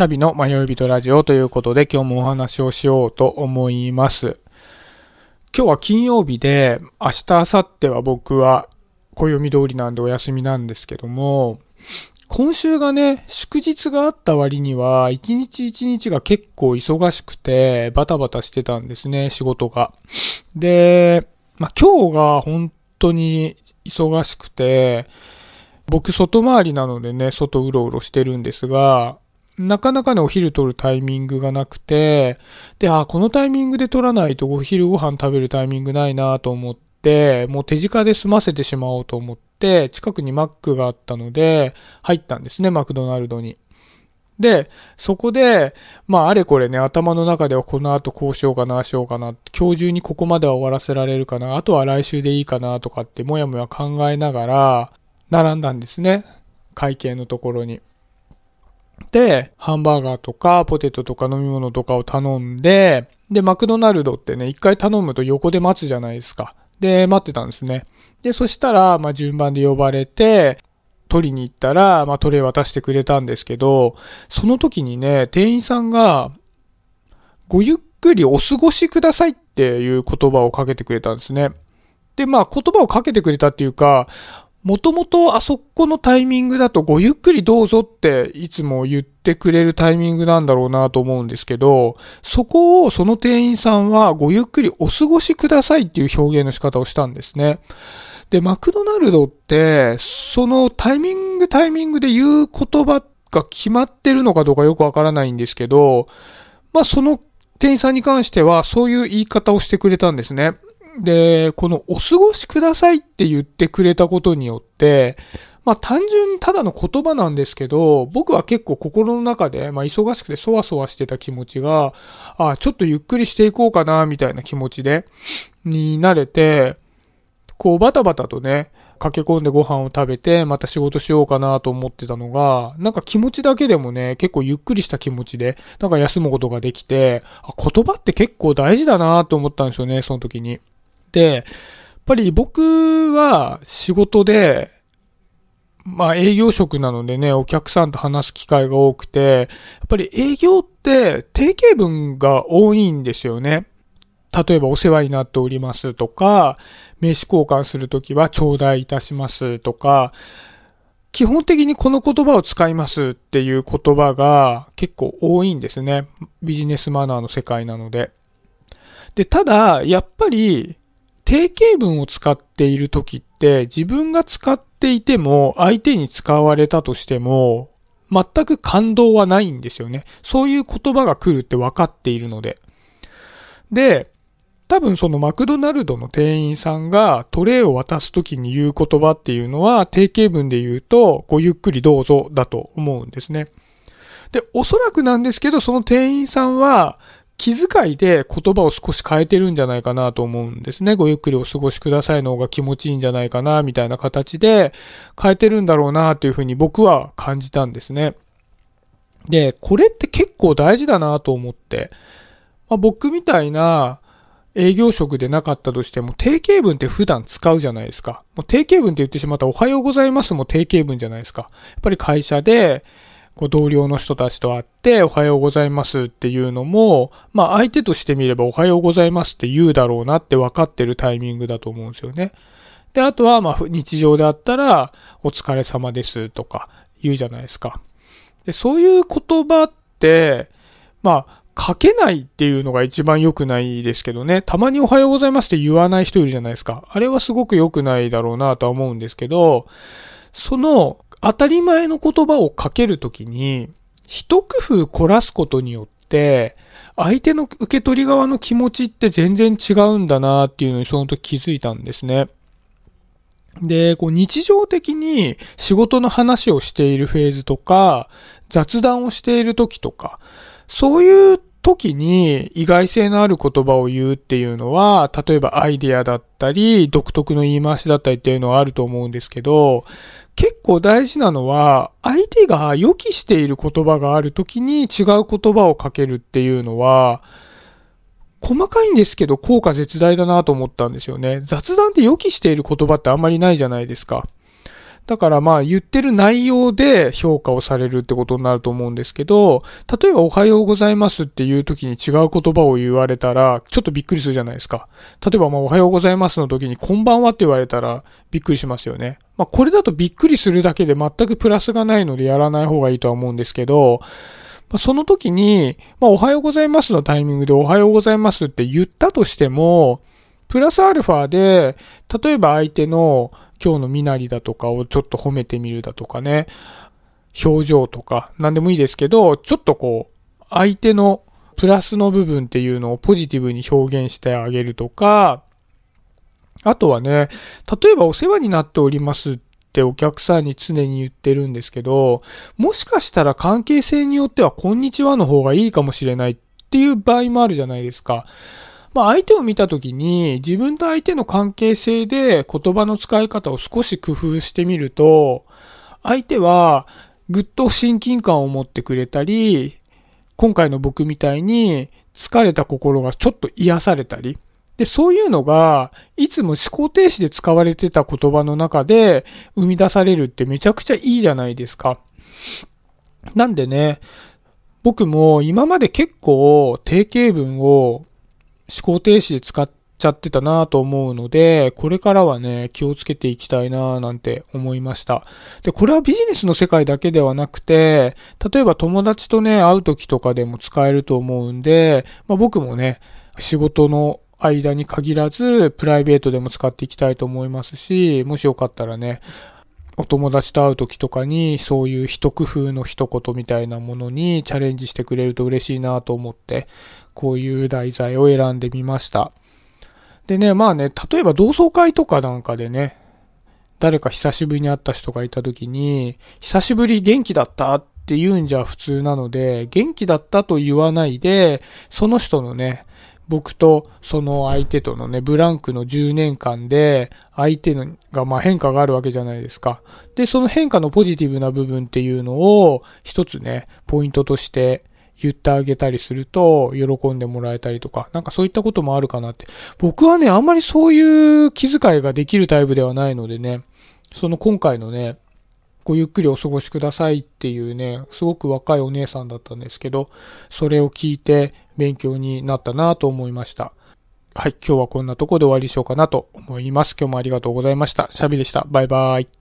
シャビの迷い人ラジオということで今日もお話をしようと思います。今日は金曜日で明日、明後日は僕は暦通りなんでお休みなんですけども、今週がね、祝日があった割には、一日一日が結構忙しくて、バタバタしてたんですね、仕事が。で、まあ、今日が本当に忙しくて、僕外回りなのでね、外うろうろしてるんですが、なかなかね、お昼取るタイミングがなくて、で、あ、このタイミングで取らないとお昼ご飯食べるタイミングないなと思って、もう手近で済ませてしまおうと思って、近くにマックがあったので、入ったんですね、マクドナルドに。で、そこで、まあ、あれこれね、頭の中ではこの後こうしようかな、しようかな、今日中にここまでは終わらせられるかな、あとは来週でいいかな、とかってもやもや考えながら、並んだんですね。会計のところに。で、ハンバーガーとかポテトとか飲み物とかを頼んで、で、マクドナルドってね、一回頼むと横で待つじゃないですか。で、待ってたんですね。で、そしたら、まあ、順番で呼ばれて、取りに行ったら、まあ、トレイ渡してくれたんですけど、その時にね、店員さんが、ごゆっくりお過ごしくださいっていう言葉をかけてくれたんですね。で、まあ、言葉をかけてくれたっていうか、もともとあそこのタイミングだとごゆっくりどうぞっていつも言ってくれるタイミングなんだろうなと思うんですけど、そこをその店員さんはごゆっくりお過ごしくださいっていう表現の仕方をしたんですね。で、マクドナルドって、そのタイミングタイミングで言う言葉が決まってるのかどうかよくわからないんですけど、まあその店員さんに関してはそういう言い方をしてくれたんですね。で、このお過ごしくださいって言ってくれたことによって、まあ単純にただの言葉なんですけど、僕は結構心の中で、まあ忙しくてそわそわしてた気持ちが、あちょっとゆっくりしていこうかな、みたいな気持ちで、になれて、こうバタバタとね、駆け込んでご飯を食べて、また仕事しようかなと思ってたのが、なんか気持ちだけでもね、結構ゆっくりした気持ちで、なんか休むことができて、言葉って結構大事だなと思ったんですよね、その時に。で、やっぱり僕は仕事で、まあ営業職なのでね、お客さんと話す機会が多くて、やっぱり営業って定型文が多いんですよね。例えばお世話になっておりますとか、名刺交換するときは頂戴いたしますとか、基本的にこの言葉を使いますっていう言葉が結構多いんですね。ビジネスマナーの世界なので。で、ただ、やっぱり定型文を使っている時って自分が使っていても相手に使われたとしても全く感動はないんですよね。そういう言葉が来るって分かっているので。で、多分そのマクドナルドの店員さんがトレイを渡す時に言う言葉っていうのは定型文で言うとごゆっくりどうぞだと思うんですね。で、おそらくなんですけど、その店員さんは気遣いで言葉を少し変えてるんじゃないかなと思うんですね。ごゆっくりお過ごしくださいの方が気持ちいいんじゃないかな、みたいな形で変えてるんだろうな、というふうに僕は感じたんですね。で、これって結構大事だなと思って、まあ、僕みたいな営業職でなかったとしても、定型文って普段使うじゃないですか。もう定型文って言ってしまったらおはようございますも定型文じゃないですか。やっぱり会社で、こう同僚の人たちと会って、おはようございますっていうのも、まあ相手としてみればおはようございますって言うだろうなって分かってるタイミングだと思うんですよね。で、あとはまあ日常であったら、お疲れ様ですとか言うじゃないですか。で、そういう言葉って、まあ、書けないっていうのが一番良くないですけどね。たまにおはようございますって言わない人いるじゃないですか。あれはすごく良くないだろうなとは思うんですけど、その当たり前の言葉をかけるときに、一工夫凝らすことによって、相手の受け取り側の気持ちって全然違うんだなっていうのにその時気づいたんですね。で、こう日常的に仕事の話をしているフェーズとか、雑談をしている時とか、そういう時に意外性のある言葉を言うっていうのは、例えばアイディアだったり、独特の言い回しだったりっていうのはあると思うんですけど、結構大事なのは、相手が予期している言葉がある時に違う言葉をかけるっていうのは、細かいんですけど効果絶大だなと思ったんですよね。雑談で予期している言葉ってあんまりないじゃないですか。だからまあ言ってる内容で評価をされるってことになると思うんですけど、例えばおはようございますっていう時に違う言葉を言われたら、ちょっとびっくりするじゃないですか。例えばまあおはようございますの時にこんばんはって言われたらびっくりしますよね。まあこれだとびっくりするだけで全くプラスがないのでやらない方がいいとは思うんですけど、その時に、まあおはようございますのタイミングでおはようございますって言ったとしても、プラスアルファで、例えば相手の今日の身なりだとかをちょっと褒めてみるだとかね、表情とか、何でもいいですけど、ちょっとこう、相手のプラスの部分っていうのをポジティブに表現してあげるとか、あとはね、例えばお世話になっておりますってお客さんに常に言ってるんですけど、もしかしたら関係性によってはこんにちはの方がいいかもしれないっていう場合もあるじゃないですか。まあ相手を見たときに自分と相手の関係性で言葉の使い方を少し工夫してみると、相手はぐっと親近感を持ってくれたり、今回の僕みたいに疲れた心がちょっと癒されたり、で、そういうのが、いつも思考停止で使われてた言葉の中で生み出されるってめちゃくちゃいいじゃないですか。なんでね、僕も今まで結構定型文を思考停止で使っちゃってたなと思うので、これからはね、気をつけていきたいななんて思いました。で、これはビジネスの世界だけではなくて、例えば友達とね、会う時とかでも使えると思うんで、まあ、僕もね、仕事の間に限らず、プライベートでも使っていきたいと思いますし、もしよかったらね、お友達と会う時とかに、そういう一工夫の一言みたいなものにチャレンジしてくれると嬉しいなと思って、こういう題材を選んでみました。でね、まあね、例えば同窓会とかなんかでね、誰か久しぶりに会った人がいた時に、久しぶり元気だったって言うんじゃ普通なので、元気だったと言わないで、その人のね、僕とその相手とのね、ブランクの10年間で、相手のがまあ変化があるわけじゃないですか。で、その変化のポジティブな部分っていうのを、一つね、ポイントとして言ってあげたりすると、喜んでもらえたりとか、なんかそういったこともあるかなって。僕はね、あんまりそういう気遣いができるタイプではないのでね、その今回のね、ごゆっくりお過ごしくださいっていうね、すごく若いお姉さんだったんですけど、それを聞いて勉強になったなと思いました。はい、今日はこんなとこで終わりしようかなと思います。今日もありがとうございました。シャビでした。バイバーイ。